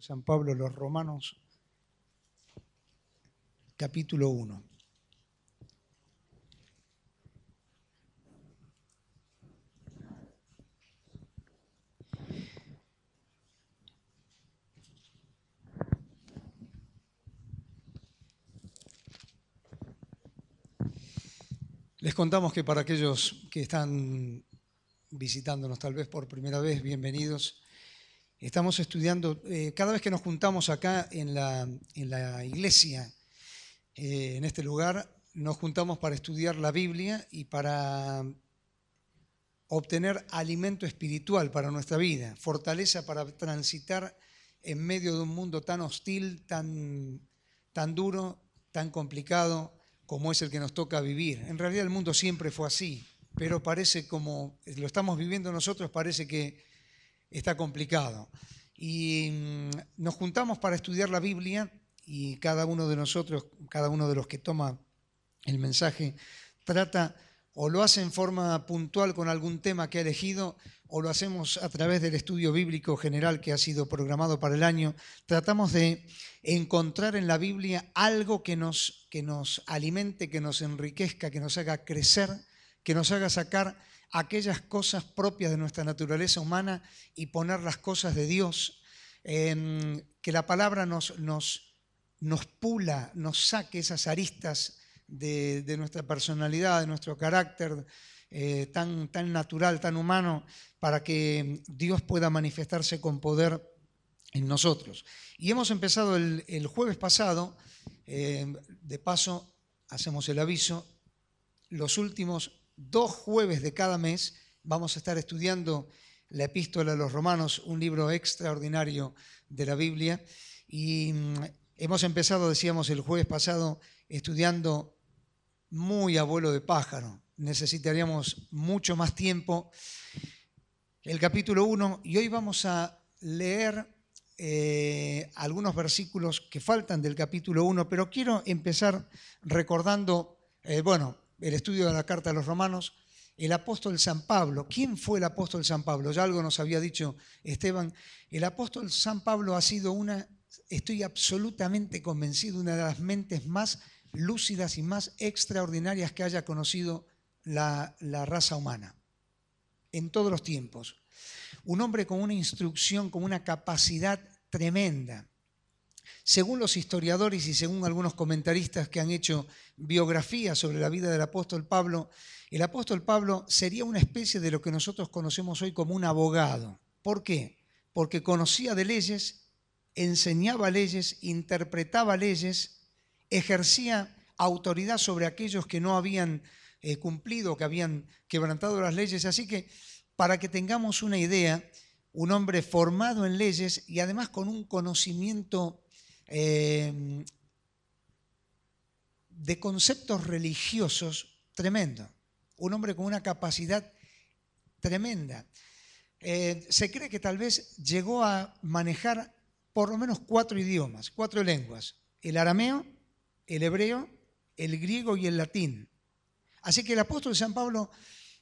San Pablo los Romanos, capítulo 1. Les contamos que para aquellos que están visitándonos tal vez por primera vez, bienvenidos. Estamos estudiando, eh, cada vez que nos juntamos acá en la, en la iglesia, eh, en este lugar, nos juntamos para estudiar la Biblia y para obtener alimento espiritual para nuestra vida, fortaleza para transitar en medio de un mundo tan hostil, tan, tan duro, tan complicado como es el que nos toca vivir. En realidad el mundo siempre fue así, pero parece como lo estamos viviendo nosotros, parece que está complicado. Y mm, nos juntamos para estudiar la Biblia y cada uno de nosotros, cada uno de los que toma el mensaje, trata o lo hace en forma puntual con algún tema que ha elegido o lo hacemos a través del estudio bíblico general que ha sido programado para el año, tratamos de encontrar en la Biblia algo que nos, que nos alimente, que nos enriquezca, que nos haga crecer, que nos haga sacar aquellas cosas propias de nuestra naturaleza humana y poner las cosas de Dios, que la palabra nos, nos, nos pula, nos saque esas aristas de, de nuestra personalidad, de nuestro carácter, eh, tan, tan natural, tan humano, para que Dios pueda manifestarse con poder en nosotros. Y hemos empezado el, jueves pasado, eh, de paso, hacemos el aviso, los últimos dos jueves de cada mes vamos a estar estudiando la epístola a los romanos, un libro extraordinario de la Biblia. Y mm, hemos empezado, decíamos, el jueves pasado estudiando muy abuelo de pájaro, necesitaríamos mucho más tiempo. El capítulo 1, y hoy vamos a leer eh, algunos versículos que faltan del capítulo 1, pero quiero empezar recordando, eh, bueno, el estudio de la carta a los romanos, el apóstol San Pablo. ¿Quién fue el apóstol San Pablo? Ya algo nos había dicho Esteban. El apóstol San Pablo ha sido una, estoy absolutamente convencido, una de las mentes más lúcidas y más extraordinarias que haya conocido la, raza humana, en todos los tiempos. Un hombre con una instrucción, con una capacidad tremenda. Según los historiadores y según algunos comentaristas que han hecho biografías sobre la vida del apóstol Pablo, el apóstol Pablo sería una especie de lo que nosotros conocemos hoy como un abogado. ¿Por qué? Porque conocía de leyes, enseñaba leyes, interpretaba leyes, ejercía autoridad sobre aquellos que no habían eh, cumplido, que habían quebrantado las leyes. Así que, para que tengamos una idea, un hombre formado en leyes y además con un conocimiento eh, de conceptos religiosos tremendo. Un hombre con una capacidad tremenda. Eh, se cree que tal vez llegó a manejar por lo menos cuatro idiomas, cuatro lenguas. El arameo, el hebreo, el griego y el latín. Así que el apóstol San Pablo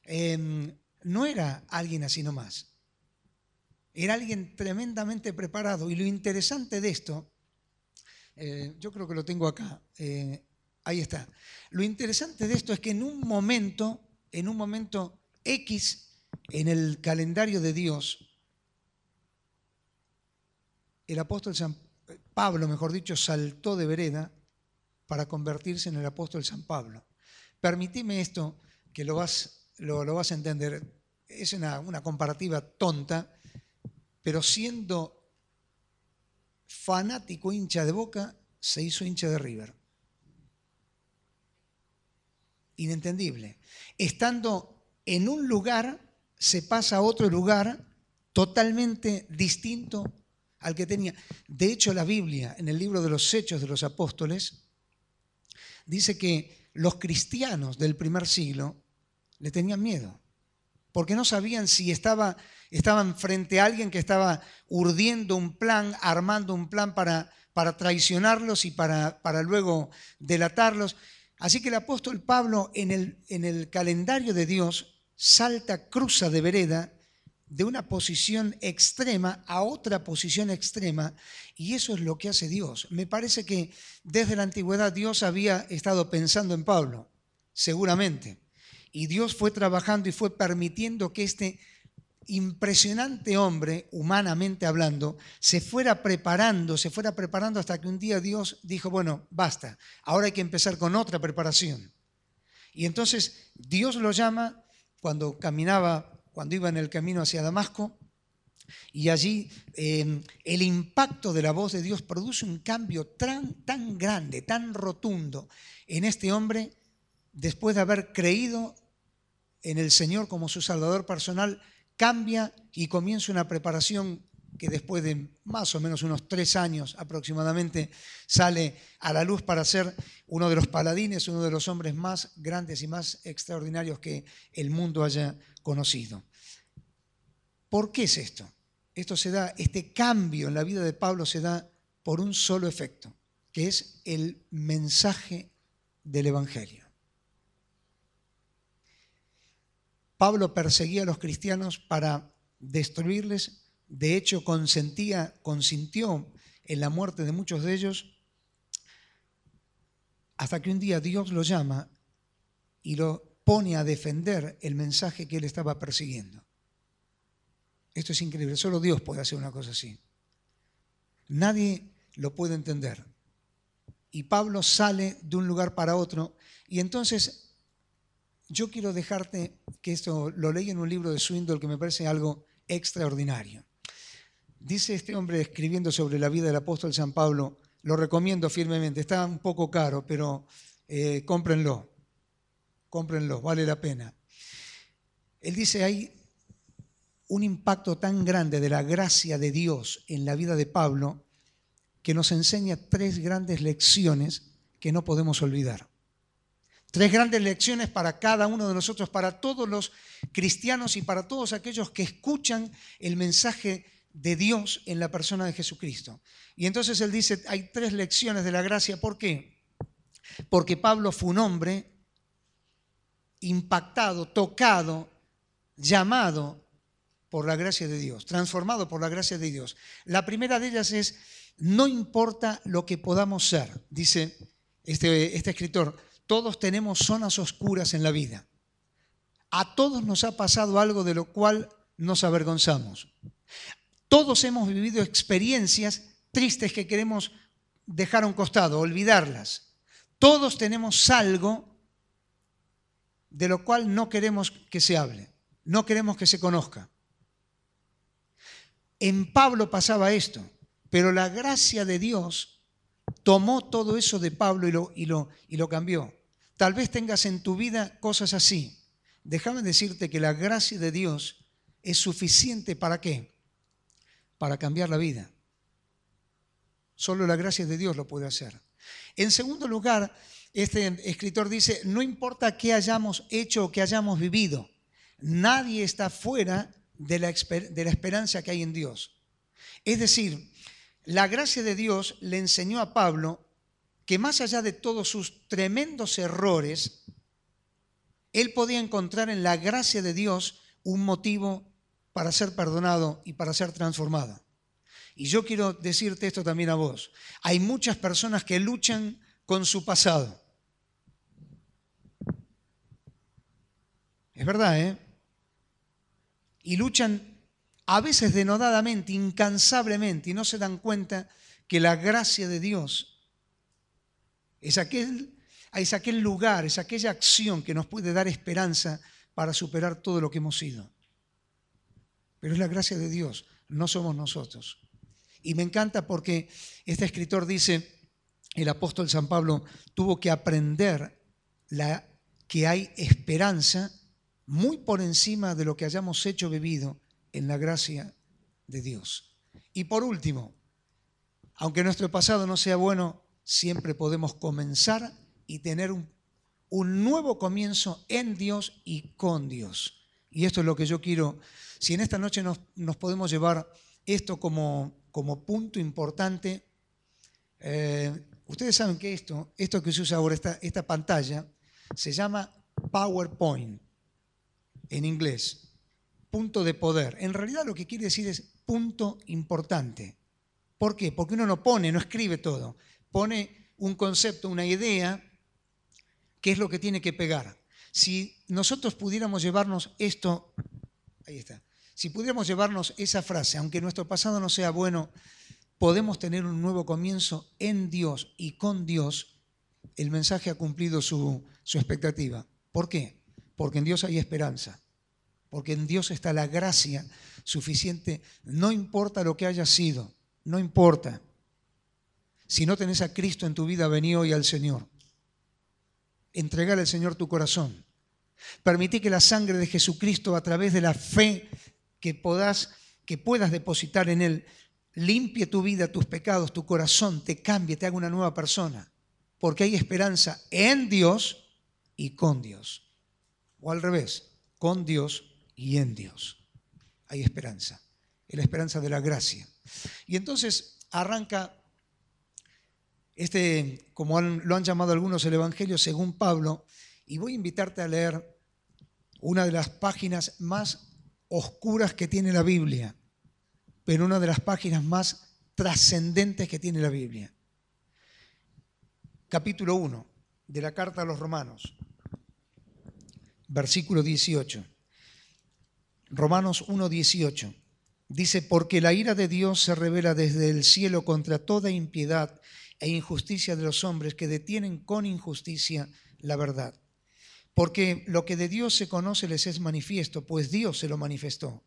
em, no era alguien así nomás. Era alguien tremendamente preparado. Y lo interesante de esto, eh, yo creo que lo tengo acá, eh, ahí está. Lo interesante de esto es que en un momento, en un momento X en el calendario de Dios, el apóstol San Pablo, mejor dicho, saltó de vereda para convertirse en el apóstol San Pablo. Permitime esto, que lo vas, lo, vas a entender. Es una, una comparativa tonta, pero siendo fanático hincha de Boca, se hizo hincha de River. Inentendible. Estando en un lugar, se pasa a otro lugar totalmente distinto al que tenía. De hecho, la Biblia, en el libro de los Hechos de los Apóstoles, dice que los cristianos del primer siglo le tenían miedo, porque no sabían si estaba, estaban frente a alguien que estaba urdiendo un plan, armando un plan para, para traicionarlos y para, para luego delatarlos. Así que el apóstol Pablo en el, en el calendario de Dios salta, cruza de vereda de una posición extrema a otra posición extrema y eso es lo que hace Dios. Me parece que desde la antigüedad Dios había estado pensando en Pablo, seguramente, y Dios fue trabajando y fue permitiendo que este impresionante hombre, humanamente hablando, se fuera preparando, se fuera preparando hasta que un día Dios dijo, bueno, basta, ahora hay que empezar con otra preparación. Y entonces Dios lo llama cuando caminaba cuando iba en el camino hacia Damasco, y allí em, el impacto de la voz de Dios produce un cambio tan, tan grande, tan rotundo en este hombre, después de haber creído en el Señor como su Salvador personal, cambia y comienza una preparación que después de más o menos unos tres años aproximadamente sale a la luz para ser uno de los paladines, uno de los hombres más grandes y más extraordinarios que el mundo haya conocido. ¿Por qué es esto? Esto se da, este cambio en la vida de Pablo se da por un solo efecto, que es el mensaje del Evangelio. Pablo perseguía a los cristianos para destruirles, de hecho consentía, consintió en la muerte de muchos de ellos, hasta que un día Dios lo llama y lo pone a defender el mensaje que él estaba persiguiendo. Esto es increíble, solo Dios puede hacer una cosa así. Nadie lo puede entender. Y Pablo sale de un lugar para otro y entonces yo quiero dejarte que esto lo leí en un libro de Swindle que me parece algo extraordinario. Dice este hombre escribiendo sobre la vida del apóstol San Pablo, lo recomiendo firmemente, está un poco caro, pero eh, cómprenlo cómprenlo, vale la pena. Él dice, hay un impacto tan grande de la gracia de Dios en la vida de Pablo que nos enseña tres grandes lecciones que no podemos olvidar. Tres grandes lecciones para cada uno de nosotros, para todos los cristianos y para todos aquellos que escuchan el mensaje de Dios en la persona de Jesucristo. Y entonces él dice, hay tres lecciones de la gracia. ¿Por qué? Porque Pablo fue un hombre impactado, tocado, llamado por la gracia de Dios, transformado por la gracia de Dios. La primera de ellas es, no importa lo que podamos ser, dice este, este escritor, todos tenemos zonas oscuras en la vida. A todos nos ha pasado algo de lo cual nos avergonzamos. Todos hemos vivido experiencias tristes que queremos dejar a un costado, olvidarlas. Todos tenemos algo de lo cual no queremos que se hable, no queremos que se conozca. En Pablo pasaba esto, pero la gracia de Dios tomó todo eso de Pablo y lo, y lo, y lo cambió. Tal vez tengas en tu vida cosas así. Déjame decirte que la gracia de Dios es suficiente para qué? Para cambiar la vida. Solo la gracia de Dios lo puede hacer. En segundo lugar, este escritor dice, no importa qué hayamos hecho o qué hayamos vivido, nadie está fuera de la, de la esperanza que hay en Dios. Es decir, la gracia de Dios le enseñó a Pablo que más allá de todos sus tremendos errores, él podía encontrar en la gracia de Dios un motivo para ser perdonado y para ser transformado. Y yo quiero decirte esto también a vos. Hay muchas personas que luchan con su pasado. Es verdad, ¿eh? Y luchan a veces denodadamente, incansablemente, y no se dan cuenta que la gracia de Dios es aquel, es aquel lugar, es aquella acción que nos puede dar esperanza para superar todo lo que hemos sido. Pero es la gracia de Dios, no somos nosotros. Y me encanta porque este escritor dice, el apóstol San Pablo tuvo que aprender la, que hay esperanza muy por encima de lo que hayamos hecho vivido en la gracia de Dios. Y por último, aunque nuestro pasado no sea bueno, siempre podemos comenzar y tener un, un nuevo comienzo en Dios y con Dios. Y esto es lo que yo quiero, si en esta noche nos, nos podemos llevar esto como, como punto importante, eh, Ustedes saben que esto, esto que se usa ahora, esta, esta pantalla, se llama PowerPoint en inglés. punto de poder. En realidad lo que quiere decir es punto importante. ¿Por qué? Porque uno no pone, no escribe todo. Pone un concepto, una idea, que es lo que tiene que pegar. Si nosotros pudiéramos llevarnos esto, ahí está, si pudiéramos llevarnos esa frase, aunque nuestro pasado no sea bueno, podemos tener un nuevo comienzo en Dios y con Dios, el mensaje ha cumplido su, su expectativa. ¿Por qué? Porque en Dios hay esperanza, porque en Dios está la gracia suficiente, no importa lo que haya sido, no importa. Si no tenés a Cristo en tu vida, vení hoy al Señor. Entregar al Señor tu corazón. Permití que la sangre de Jesucristo, a través de la fe que, puedas, que puedas depositar en Él, limpie tu vida, tus pecados, tu corazón, te cambie, te haga una nueva persona. Porque hay esperanza en Dios y con Dios. O al revés, con Dios y en Dios. Hay esperanza. Es la esperanza de la gracia. Y entonces arranca este, como lo han llamado algunos, el Evangelio según Pablo, y voy a invitarte a leer una de las páginas más oscuras que tiene la Biblia, pero una de las páginas más trascendentes que tiene la Biblia. Capítulo 1 de la carta a los romanos, versículo 18. Romanos 1, 18. Dice, porque la ira de Dios se revela desde el cielo contra toda impiedad e injusticia de los hombres que detienen con injusticia la verdad. Porque lo que de Dios se conoce les es manifiesto, pues Dios se lo manifestó.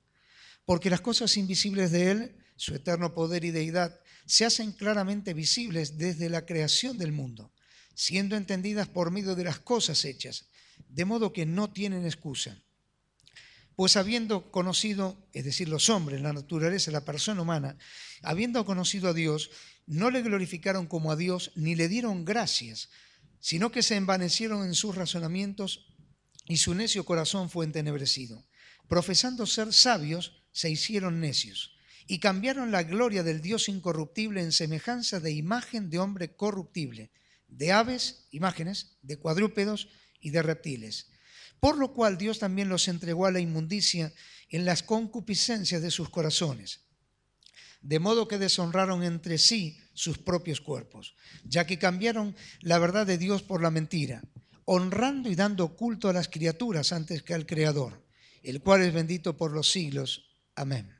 Porque las cosas invisibles de Él, su eterno poder y deidad, se hacen claramente visibles desde la creación del mundo, siendo entendidas por medio de las cosas hechas, de modo que no tienen excusa. Pues habiendo conocido, es decir, los hombres, la naturaleza, la persona humana, habiendo conocido a Dios, no le glorificaron como a Dios ni le dieron gracias, sino que se envanecieron en sus razonamientos y su necio corazón fue entenebrecido. Profesando ser sabios, se hicieron necios y cambiaron la gloria del Dios incorruptible en semejanza de imagen de hombre corruptible, de aves, imágenes, de cuadrúpedos y de reptiles. Por lo cual Dios también los entregó a la inmundicia en las concupiscencias de sus corazones de modo que deshonraron entre sí sus propios cuerpos, ya que cambiaron la verdad de Dios por la mentira, honrando y dando culto a las criaturas antes que al Creador, el cual es bendito por los siglos. Amén.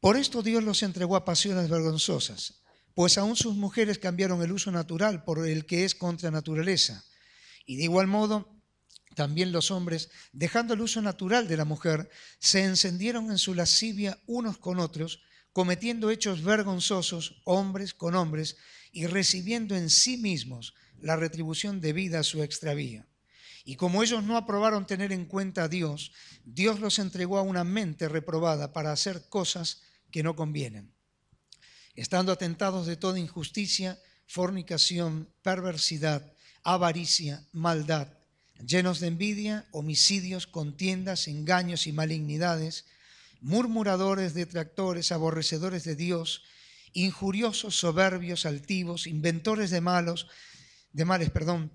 Por esto Dios los entregó a pasiones vergonzosas, pues aún sus mujeres cambiaron el uso natural por el que es contra naturaleza. Y de igual modo, también los hombres, dejando el uso natural de la mujer, se encendieron en su lascivia unos con otros, cometiendo hechos vergonzosos hombres con hombres y recibiendo en sí mismos la retribución debida a su extravío. Y como ellos no aprobaron tener en cuenta a Dios, Dios los entregó a una mente reprobada para hacer cosas que no convienen, estando atentados de toda injusticia, fornicación, perversidad, avaricia, maldad, llenos de envidia, homicidios, contiendas, engaños y malignidades, murmuradores, detractores, aborrecedores de Dios, injuriosos, soberbios, altivos, inventores de malos, de males, perdón,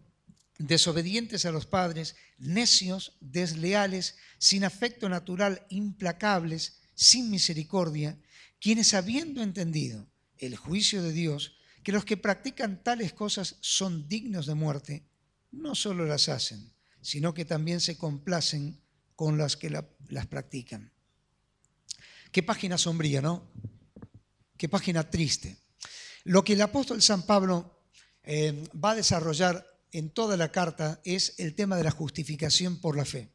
desobedientes a los padres, necios, desleales, sin afecto natural, implacables, sin misericordia, quienes habiendo entendido el juicio de Dios, que los que practican tales cosas son dignos de muerte, no solo las hacen, sino que también se complacen con las que las practican. Qué página sombría, ¿no? Qué página triste. Lo que el apóstol San Pablo eh, va a desarrollar en toda la carta es el tema de la justificación por la fe.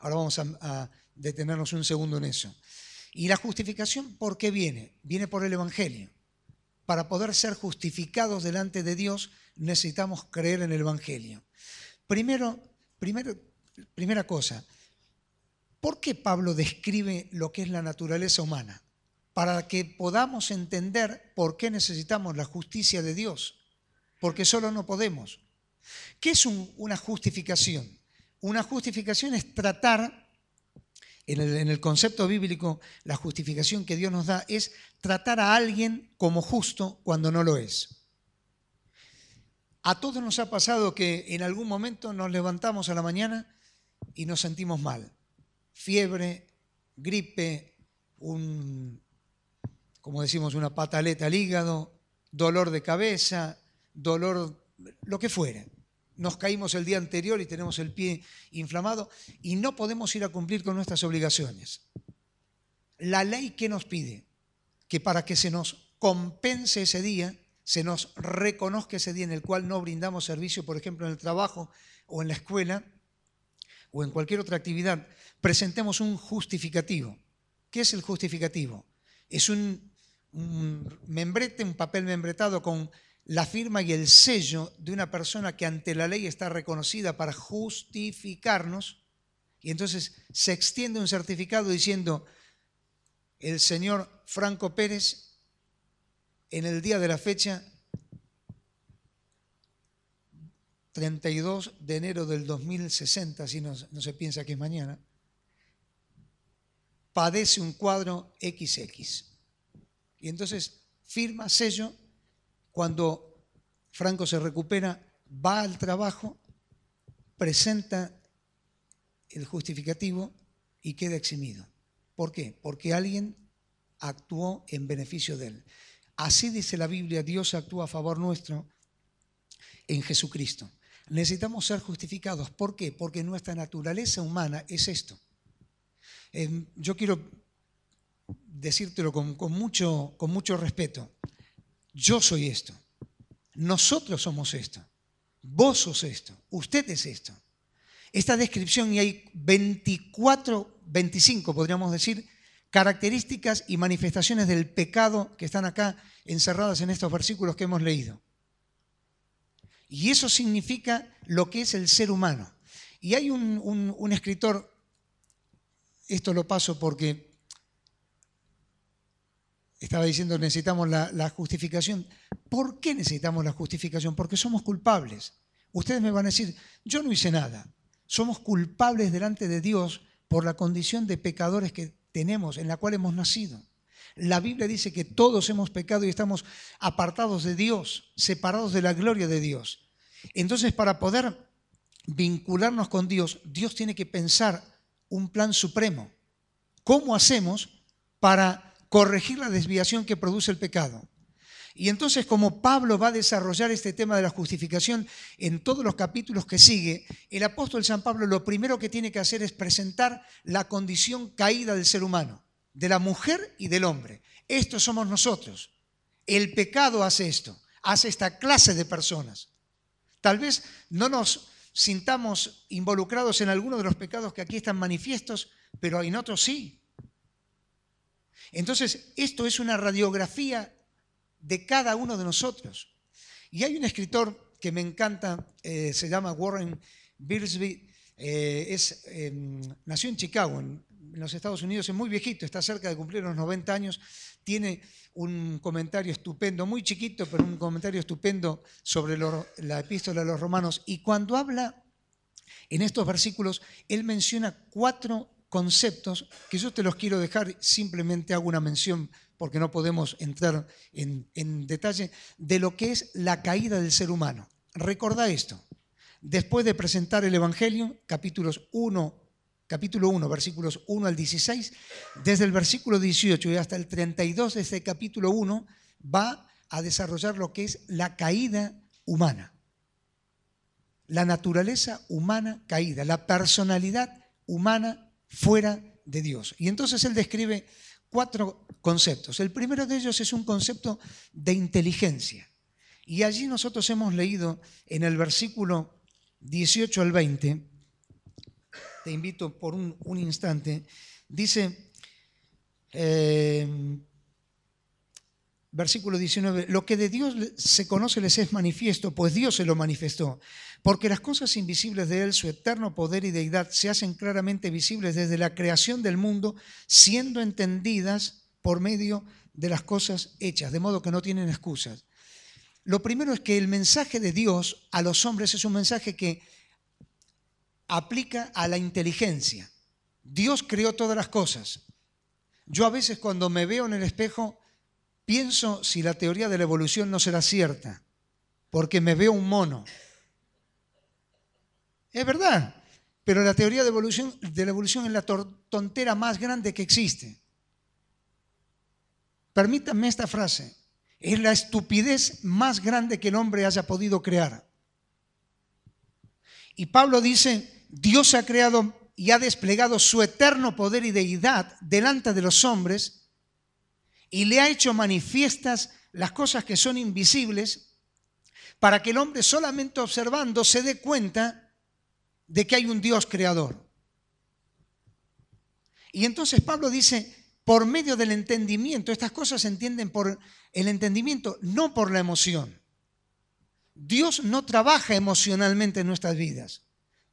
Ahora vamos a, detenernos un segundo en eso. ¿Y la justificación por qué viene? Viene por el Evangelio. Para poder ser justificados delante de Dios necesitamos creer en el Evangelio. Primero, primero primera cosa, ¿Por qué Pablo describe lo que es la naturaleza humana? Para que podamos entender por qué necesitamos la justicia de Dios, porque solo no podemos. ¿Qué es una justificación? Una justificación es tratar, en el, concepto bíblico, la justificación que Dios nos da es tratar a alguien como justo cuando no lo es. A todos nos ha pasado que en algún momento nos levantamos a la mañana y nos sentimos mal fiebre, gripe, un, como decimos, una pataleta al hígado, dolor de cabeza, dolor, lo que fuera. Nos caímos el día anterior y tenemos el pie inflamado y no podemos ir a cumplir con nuestras obligaciones. La ley que nos pide que para que se nos compense ese día, se nos reconozca ese día en el cual no brindamos servicio, por ejemplo, en el trabajo o en la escuela o en cualquier otra actividad, presentemos un justificativo. ¿Qué es el justificativo? Es un, membrete, un papel membretado con la firma y el sello de una persona que ante la ley está reconocida para justificarnos. Y entonces se extiende un certificado diciendo, el señor Franco Pérez en el día de la fecha 32 de enero del 2060, si no, se piensa que es mañana, padece un cuadro XX. Y entonces firma, sello, cuando Franco se recupera, va al trabajo, presenta el justificativo y queda eximido. ¿Por qué? Porque alguien actuó en beneficio de él. Así dice la Biblia, Dios actúa a favor nuestro en Jesucristo. Necesitamos ser justificados. ¿Por qué? Porque nuestra naturaleza humana es esto. Em, yo quiero decírtelo con, mucho, con mucho respeto. Yo soy esto. Nosotros somos esto. Vos sos esto. Usted es esto. Esta descripción, y hay 24, 25 podríamos decir, características y manifestaciones del pecado que están acá encerradas en estos versículos que hemos leído. Y eso significa lo que es el ser humano. Y hay un, escritor, esto lo paso porque estaba diciendo necesitamos la, la, justificación. ¿Por qué necesitamos la justificación? Porque somos culpables. Ustedes me van a decir, yo no hice nada. Somos culpables delante de Dios por la condición de pecadores que tenemos, en la cual hemos nacido. La Biblia dice que todos hemos pecado y estamos apartados de Dios, separados de la gloria de Dios. Entonces, para poder vincularnos con Dios, Dios tiene que pensar un plan supremo. ¿Cómo hacemos para corregir la desviación que produce el pecado? Y entonces, como Pablo va a desarrollar este tema de la justificación en todos los capítulos que sigue, el apóstol San Pablo lo primero que tiene que hacer es presentar la condición caída del ser humano, de la mujer y del hombre. Estos somos nosotros. El pecado hace esto, hace esta clase de personas. Tal vez no nos sintamos involucrados en algunos de los pecados que aquí están manifiestos, pero en otros sí. Entonces, esto es una radiografía de cada uno de nosotros. Y hay un escritor que me encanta, eh, se llama Warren Birsby, eh, es, em, nació en Chicago, en, los Estados Unidos, es muy viejito, está cerca de cumplir los 90 años, tiene un comentario estupendo, muy chiquito, pero un comentario estupendo sobre la epístola de los romanos. Y cuando habla en estos versículos, él menciona cuatro conceptos que yo te los quiero dejar, simplemente hago una mención porque no podemos entrar en, detalle, de lo que es la caída del ser humano. Recuerda esto. Después de presentar el Evangelio, capítulos 1, capítulo 1, versículos 1 al 16, desde el versículo 18 y hasta el 32 de este capítulo 1, va a desarrollar lo que es la caída humana. La naturaleza humana caída, la personalidad humana fuera de Dios. Y entonces él describe cuatro conceptos. El primero de ellos es un concepto de inteligencia. Y allí nosotros hemos leído en el versículo 18 al 20, te invito por un, instante, dice, eh, versículo 19, lo que de Dios se conoce les es manifiesto, pues Dios se lo manifestó, porque las cosas invisibles de Él, su eterno poder y deidad, se hacen claramente visibles desde la creación del mundo, siendo entendidas por medio de las cosas hechas, de modo que no tienen excusas. Lo primero es que el mensaje de Dios a los hombres es un mensaje que aplica a la inteligencia. Dios creó todas las cosas. Yo a veces cuando me veo en el espejo pienso si la teoría de la evolución no será cierta, porque me veo un mono. Es verdad. pero la teoría de, la evolución es la tontera más grande que existe. Permítanme esta frase. Es la estupidez más grande que el hombre haya podido crear. Y Pablo dice, Dios ha creado y ha desplegado su eterno poder y deidad delante de los hombres y le ha hecho manifiestas las cosas que son invisibles para que el hombre solamente observando se dé cuenta de que hay un Dios creador. Y entonces Pablo dice, por medio del entendimiento, estas cosas se entienden por el entendimiento, no por la emoción. Dios no trabaja emocionalmente en nuestras vidas.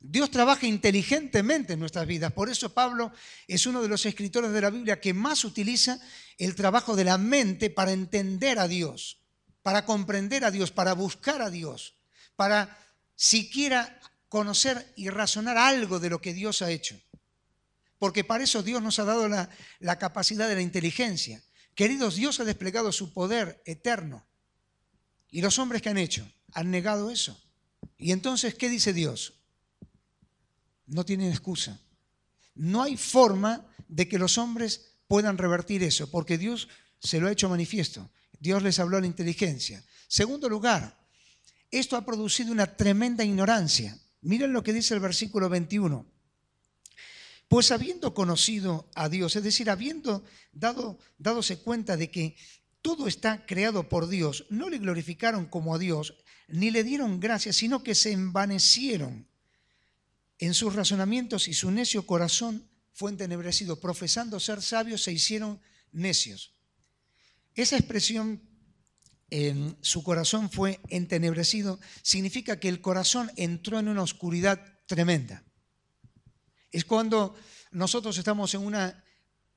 Dios trabaja inteligentemente en nuestras vidas. Por eso Pablo es uno de los escritores de la Biblia que más utiliza el trabajo de la mente para entender a Dios, para comprender a Dios, para buscar a Dios, para siquiera conocer y razonar algo de lo que Dios ha hecho. Porque para eso Dios nos ha dado la, la capacidad de la inteligencia. Queridos, Dios ha desplegado su poder eterno. ¿Y los hombres que han hecho? Han negado eso. Y entonces, ¿qué dice Dios? No tienen excusa. No hay forma de que los hombres puedan revertir eso, porque Dios se lo ha hecho manifiesto. Dios les habló a la inteligencia. Segundo lugar, esto ha producido una tremenda ignorancia. Miren lo que dice el versículo 21. Pues habiendo conocido a Dios, es decir, habiendo dado, dadose cuenta de que todo está creado por Dios, no le glorificaron como a Dios, ni le dieron gracias, sino que se envanecieron en sus razonamientos y su necio corazón fue entenebrecido. Profesando ser sabios, se hicieron necios. Esa expresión, en su corazón fue entenebrecido, significa que el corazón entró en una oscuridad tremenda. Es cuando nosotros estamos en, una,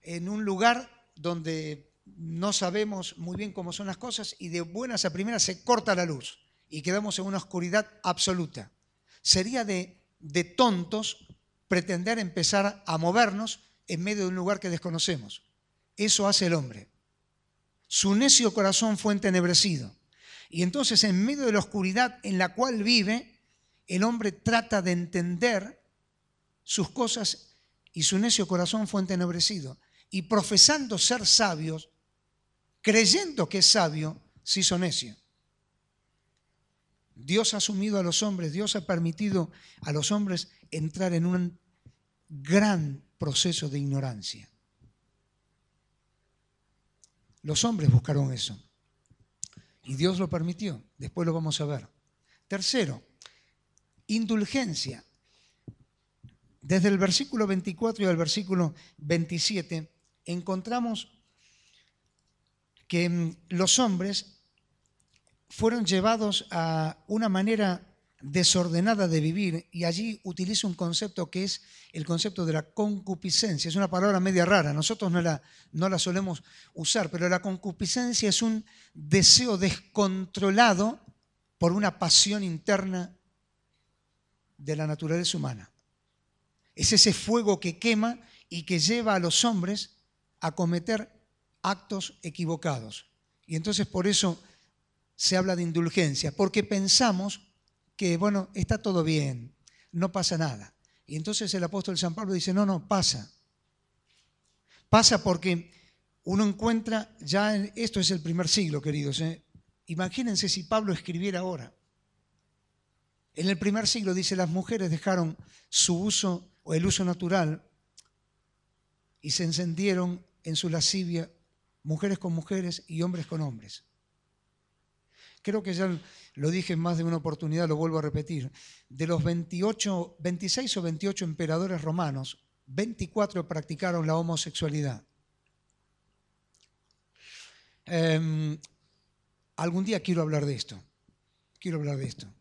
en un lugar donde no sabemos muy bien cómo son las cosas y de buenas a primeras se corta la luz y quedamos en una oscuridad absoluta. Sería de de tontos pretender empezar a movernos en medio de un lugar que desconocemos. Eso hace el hombre. Su necio corazón fue entenebrecido. Y entonces en medio de la oscuridad en la cual vive, el hombre trata de entender sus cosas y su necio corazón fue entenebrecido. Y profesando ser sabios, creyendo que es sabio, se hizo necio. Dios ha asumido a los hombres, Dios ha permitido a los hombres entrar en un gran proceso de ignorancia. Los hombres buscaron eso. Y Dios lo permitió. Después lo vamos a ver. Tercero, indulgencia. Desde el versículo 24 y al versículo 27 encontramos que mm, los hombres fueron llevados a una manera desordenada de vivir y allí utiliza un concepto que es el concepto de la concupiscencia. Es una palabra media rara, nosotros no la, no la solemos usar, pero la concupiscencia es un deseo descontrolado por una pasión interna de la naturaleza humana. Es ese fuego que quema y que lleva a los hombres a cometer actos equivocados. Y entonces por eso se habla de indulgencia, porque pensamos que, bueno, está todo bien, no pasa nada. Y entonces el apóstol San Pablo dice, no, no, pasa. Pasa porque uno encuentra, ya esto es el primer siglo, queridos, ¿eh? imagínense si Pablo escribiera ahora. En el primer siglo dice, las mujeres dejaron su uso o el uso natural y se encendieron en su lascivia mujeres con mujeres y hombres con hombres. Creo que ya lo dije en más de una oportunidad, lo vuelvo a repetir. De los 28, 26 o 28 emperadores romanos, 24 practicaron la homosexualidad. Em, algún día quiero hablar de esto. Quiero hablar de esto.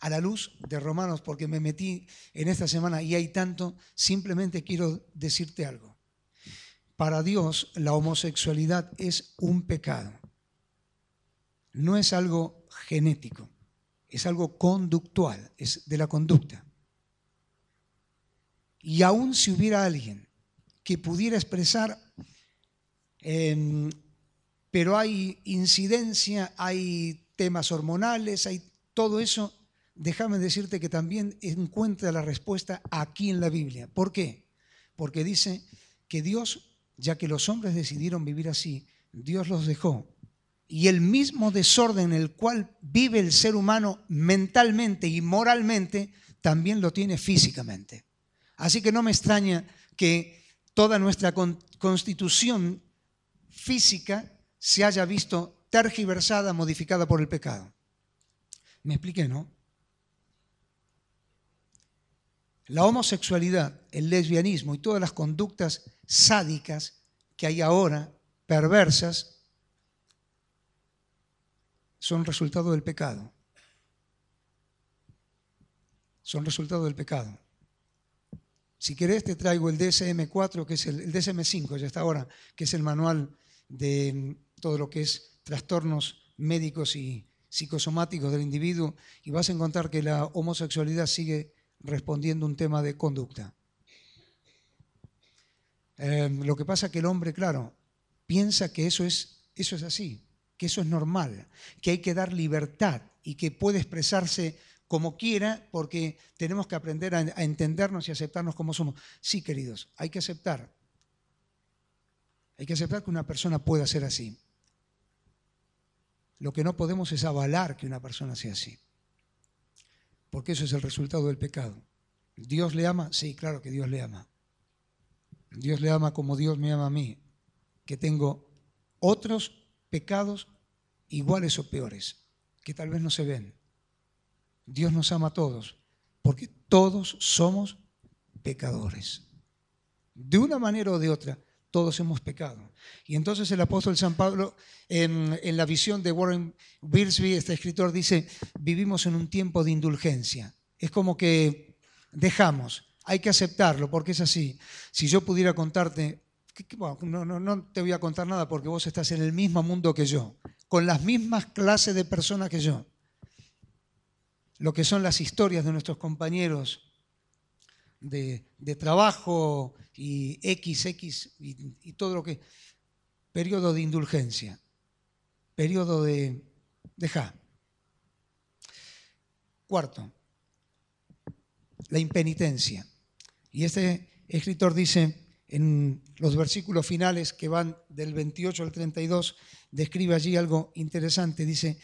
A la luz de Romanos, porque me metí en esta semana y hay tanto, simplemente quiero decirte algo. Para Dios la homosexualidad es un pecado no es algo genético, es algo conductual, es de la conducta. Y aún si hubiera alguien que pudiera expresar, em, pero hay incidencia, hay temas hormonales, hay todo eso, déjame decirte que también encuentra la respuesta aquí en la Biblia. ¿Por qué? Porque dice que Dios, ya que los hombres decidieron vivir así, Dios los dejó. Y el mismo desorden en el cual vive el ser humano mentalmente y moralmente, también lo tiene físicamente. Así que no me extraña que toda nuestra constitución física se haya visto tergiversada, modificada por el pecado. Me expliqué, ¿no? La homosexualidad, el lesbianismo y todas las conductas sádicas que hay ahora, perversas, son resultado del pecado. Son resultado del pecado. Si querés, te traigo el DSM-4, que es el, DSM-5, ya está ahora, que es el manual de todo lo que es trastornos médicos y psicosomáticos del individuo, y vas a encontrar que la homosexualidad sigue respondiendo un tema de conducta. Em, lo que pasa es que el hombre, claro, piensa que eso es, eso es así, que eso es normal, que hay que dar libertad y que puede expresarse como quiera, porque tenemos que aprender a, entendernos y aceptarnos como somos. Sí, queridos, hay que aceptar. Hay que aceptar que una persona pueda ser así. Lo que no podemos es avalar que una persona sea así. Porque eso es el resultado del pecado. ¿Dios le ama? Sí, claro que Dios le ama. Dios le ama como Dios me ama a mí, que tengo otros pecados iguales o peores, que tal vez no se ven. Dios nos ama a todos, porque todos somos pecadores. De una manera o de otra, todos hemos pecado. Y entonces el apóstol San Pablo, en, la visión de Warren Wiersbe, este escritor, dice, vivimos en un tiempo de indulgencia. Es como que dejamos, hay que aceptarlo, porque es así. Si yo pudiera contarte, no, no, no te voy a contar nada porque vos estás en el mismo mundo que yo, con las mismas clases de personas que yo lo que son las historias de nuestros compañeros de, trabajo y XX y, y, todo lo que... Periodo de indulgencia, periodo de... Deja. Cuarto, la impenitencia. Y este escritor dice en los versículos finales que van del 28 al 32, describe allí algo interesante. Dice,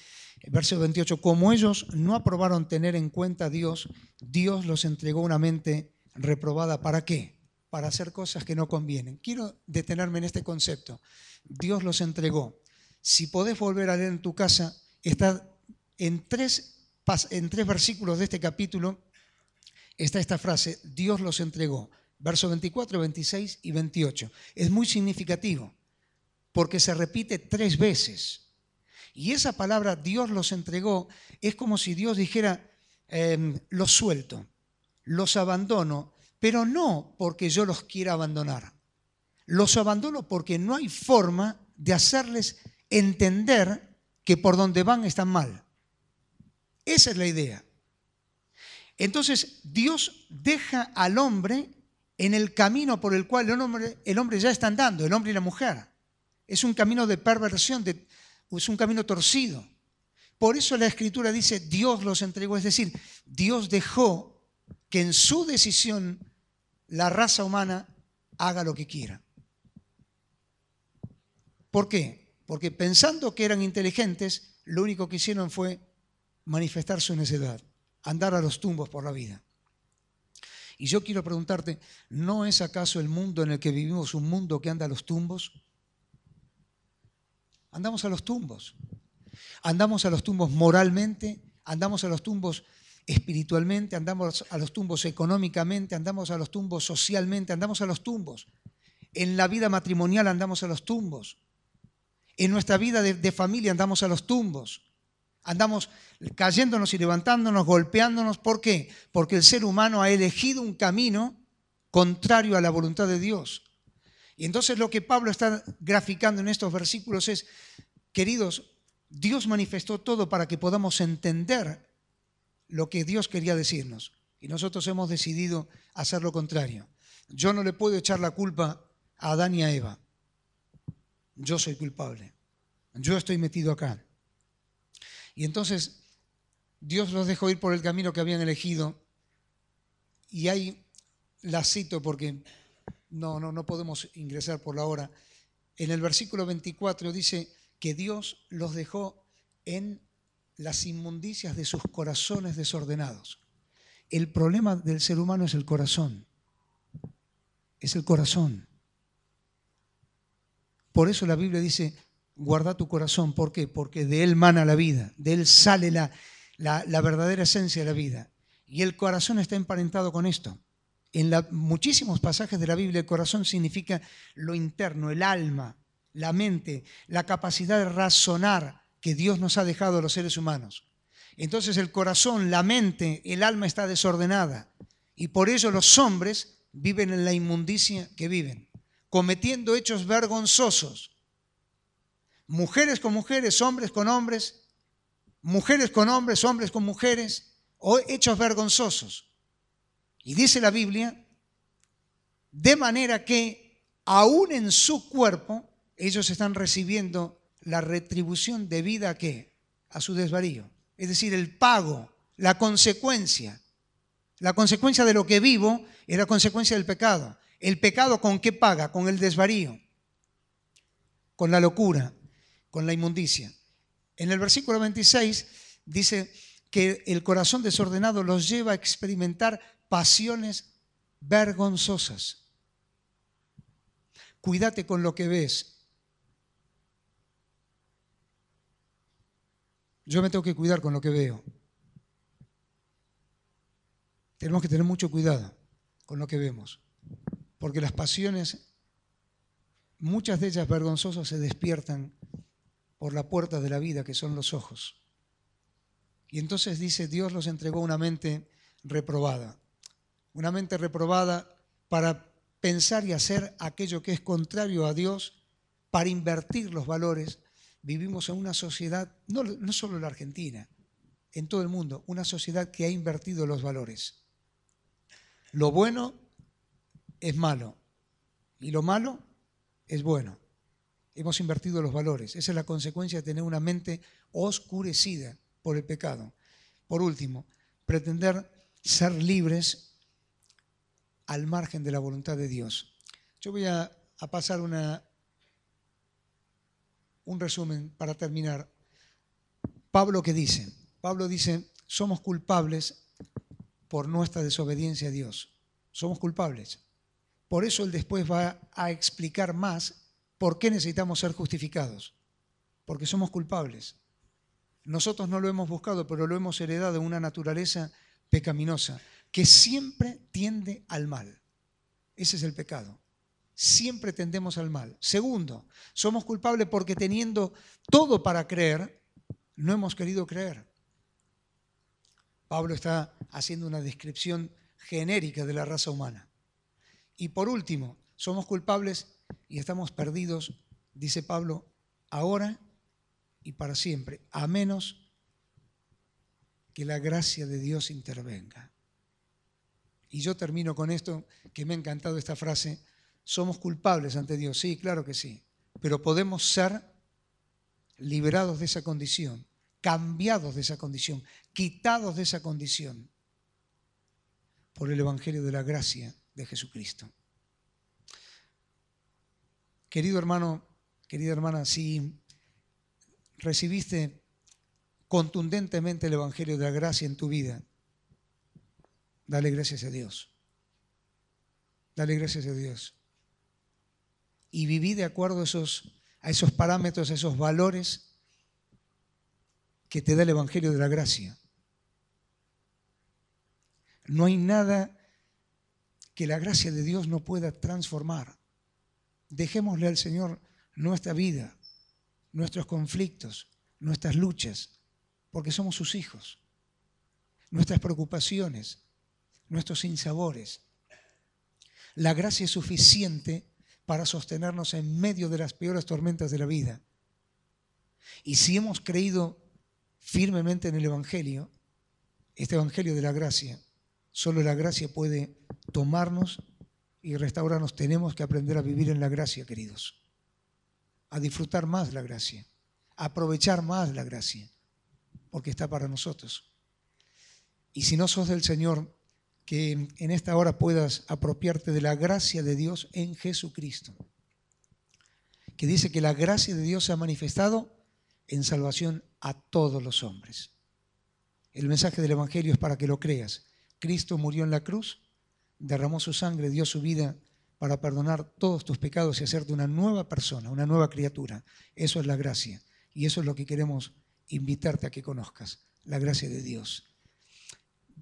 verso 28, como ellos no aprobaron tener en cuenta a Dios, Dios los entregó una mente reprobada. ¿Para qué? Para hacer cosas que no convienen. Quiero detenerme en este concepto. Dios los entregó. Si podés volver a leer en tu casa, está en tres, en tres versículos de este capítulo, está esta frase, Dios los entregó. Verso 24, 26 y 28. Es muy significativo porque se repite tres veces. Y esa palabra Dios los entregó es como si Dios dijera, em, los suelto, los abandono, pero no porque yo los quiera abandonar. Los abandono porque no hay forma de hacerles entender que por donde van están mal. Esa es la idea. Entonces Dios deja al hombre en el camino por el cual el hombre, ya está andando, el hombre y la mujer. Es un camino de perversión, es un camino torcido. Por eso la escritura dice, Dios los entregó, es decir, Dios dejó que en su decisión la raza humana haga lo que quiera. ¿Por qué? Porque pensando que eran inteligentes, lo único que hicieron fue manifestar su necedad, andar a los tumbos por la vida. Y yo quiero preguntarte, ¿no es acaso el mundo en el que vivimos un mundo que anda a los tumbos? andamos a los tumbos. Andamos a los tumbos moralmente, andamos a los tumbos espiritualmente, andamos a los tumbos económicamente, andamos a los tumbos socialmente, andamos a los tumbos. En la vida matrimonial andamos a los tumbos. En nuestra vida de, familia andamos a los tumbos. Andamos cayéndonos y levantándonos, golpeándonos. ¿Por qué? Porque el ser humano ha elegido un camino contrario a la voluntad de Dios. Y entonces lo que Pablo está graficando en estos versículos es, queridos, Dios manifestó todo para que podamos entender lo que Dios quería decirnos. Y nosotros hemos decidido hacer lo contrario. Yo no le puedo echar la culpa a Adán y a Eva. Yo soy culpable. Yo estoy metido acá. Y entonces Dios los dejó ir por el camino que habían elegido. Y ahí la cito porque no, no, no podemos ingresar por la hora. En el versículo 24 dice que Dios los dejó en las inmundicias de sus corazones desordenados. El problema del ser humano es el corazón. Es el corazón. Por eso la Biblia dice, guarda tu corazón. ¿Por qué? Porque de él mana la vida, de él sale la, la, verdadera esencia de la vida. Y el corazón está emparentado con esto. En muchísimos pasajes de la Biblia el corazón significa lo interno, el alma, la mente, la capacidad de razonar que Dios nos ha dejado a los seres humanos. Entonces el corazón, la mente, el alma está desordenada. Y por ello los hombres viven en la inmundicia que viven, cometiendo hechos vergonzosos. Mujeres con mujeres, hombres con hombres, mujeres con hombres, hombres con mujeres, o hechos vergonzosos. Y dice la Biblia, de manera que aún en su cuerpo ellos están recibiendo la retribución debida a qué? A su desvarío. Es decir, el pago, la consecuencia. La consecuencia de lo que vivo es la consecuencia del pecado. ¿El pecado con qué paga? Con el desvarío, con la locura, con la inmundicia. En el versículo 26 dice que el corazón desordenado los lleva a experimentar pasiones vergonzosas. Cuídate con lo que ves. Yo me tengo que cuidar con lo que veo. Tenemos que tener mucho cuidado con lo que vemos, porque las pasiones, muchas de ellas vergonzosas, se despiertan por la puerta de la vida, que son los ojos. Y entonces dice, Dios los entregó una mente reprobada. Una mente reprobada para pensar y hacer aquello que es contrario a Dios, para invertir los valores. Vivimos en una sociedad, no, no solo en la Argentina, en todo el mundo, una sociedad que ha invertido los valores. Lo bueno es malo y lo malo es bueno. Hemos invertido los valores. Esa es la consecuencia de tener una mente oscurecida por el pecado. Por último, pretender ser libres al margen de la voluntad de Dios. Yo voy a, pasar un resumen para terminar. Pablo ¿qué dice, Pablo dice, somos culpables por nuestra desobediencia a Dios. Somos culpables. Por eso él después va a explicar más ¿Por qué necesitamos ser justificados? Porque somos culpables. Nosotros no lo hemos buscado, pero lo hemos heredado de una naturaleza pecaminosa que siempre tiende al mal. Ese es el pecado. Siempre tendemos al mal. Segundo, somos culpables porque teniendo todo para creer, no hemos querido creer. Pablo está haciendo una descripción genérica de la raza humana. Y por último, somos culpables y estamos perdidos, dice Pablo, ahora y para siempre, a menos que la gracia de Dios intervenga. Y yo termino con esto, que me ha encantado esta frase, somos culpables ante Dios, sí, claro que sí, pero podemos ser liberados de esa condición, cambiados de esa condición, quitados de esa condición por el Evangelio de la gracia de Jesucristo. Querido hermano, querida hermana, si recibiste contundentemente el Evangelio de la gracia en tu vida, dale gracias a Dios. Dale gracias a Dios. Y viví de acuerdo a esos, parámetros, a esos valores que te da el Evangelio de la gracia. No hay nada que la gracia de Dios no pueda transformar. Dejémosle al Señor nuestra vida, nuestros conflictos, nuestras luchas, porque somos sus hijos, nuestras preocupaciones, nuestros sinsabores. La gracia es suficiente para sostenernos en medio de las peores tormentas de la vida. Y si hemos creído firmemente en el Evangelio, este Evangelio de la gracia, solo la gracia puede tomarnos y restaurarnos, tenemos que aprender a vivir en la gracia, queridos. A disfrutar más la gracia, a aprovechar más la gracia, porque está para nosotros. Y si no sos del Señor, que en esta hora puedas apropiarte de la gracia de Dios en Jesucristo. Que dice que la gracia de Dios se ha manifestado en salvación a todos los hombres. El mensaje del Evangelio es para que lo creas. Cristo murió en la cruz, derramó su sangre, dio su vida para perdonar todos tus pecados y hacerte una nueva persona, una nueva criatura. Eso es la gracia. Y eso es lo que queremos invitarte a que conozcas, la gracia de Dios.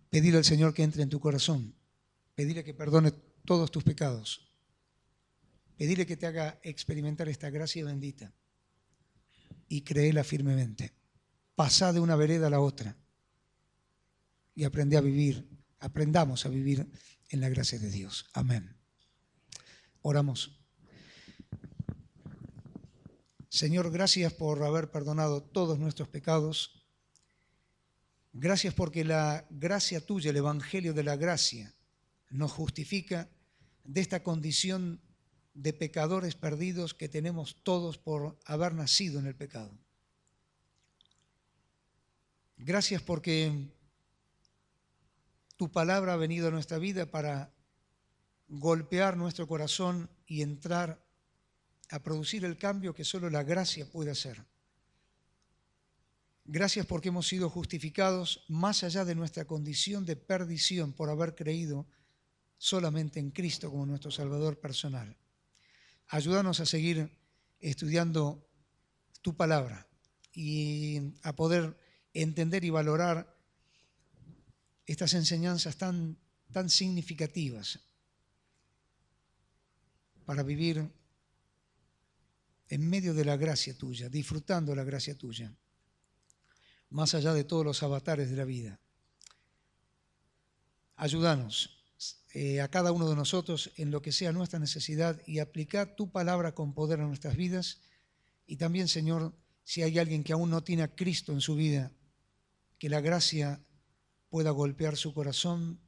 Pedirle al Señor que entre en tu corazón. Pedirle que perdone todos tus pecados. Pedirle que te haga experimentar esta gracia bendita. Y créela firmemente. Pasá de una vereda a la otra. Y aprende a vivir. Aprendamos a vivir en la gracia de Dios. Amén. Oramos. Señor, gracias por haber perdonado todos nuestros pecados Gracias porque la gracia tuya, el Evangelio de la gracia, nos justifica de esta condición de pecadores perdidos que tenemos todos por haber nacido en el pecado. Gracias porque tu palabra ha venido a nuestra vida para golpear nuestro corazón y entrar a producir el cambio que solo la gracia puede hacer. Gracias porque hemos sido justificados más allá de nuestra condición de perdición por haber creído solamente en Cristo como nuestro Salvador personal. Ayúdanos a seguir estudiando tu palabra y a poder entender y valorar estas enseñanzas tan, tan significativas para vivir en medio de la gracia tuya, disfrutando la gracia tuya más allá de todos los avatares de la vida. Ayúdanos eh, a cada uno de nosotros en lo que sea nuestra necesidad y aplicar tu palabra con poder a nuestras vidas. Y también, Señor, si hay alguien que aún no tiene a Cristo en su vida, que la gracia pueda golpear su corazón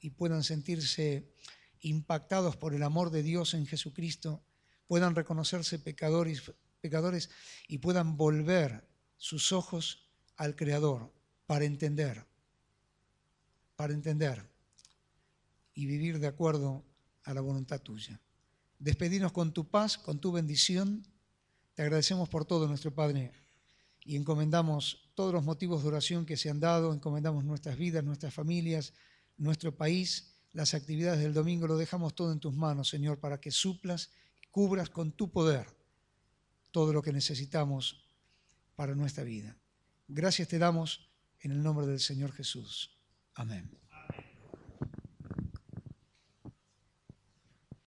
y puedan sentirse impactados por el amor de Dios en Jesucristo, puedan reconocerse pecadores, pecadores y puedan volver sus ojos al Creador para entender, para entender y vivir de acuerdo a la voluntad tuya. Despedirnos con tu paz, con tu bendición. Te agradecemos por todo, nuestro Padre, y encomendamos todos los motivos de oración que se han dado, encomendamos nuestras vidas, nuestras familias, nuestro país, las actividades del domingo, lo dejamos todo en tus manos, Señor, para que suplas cubras con tu poder todo lo que necesitamos para nuestra vida. Gracias te damos en el nombre del Señor Jesús. Amén.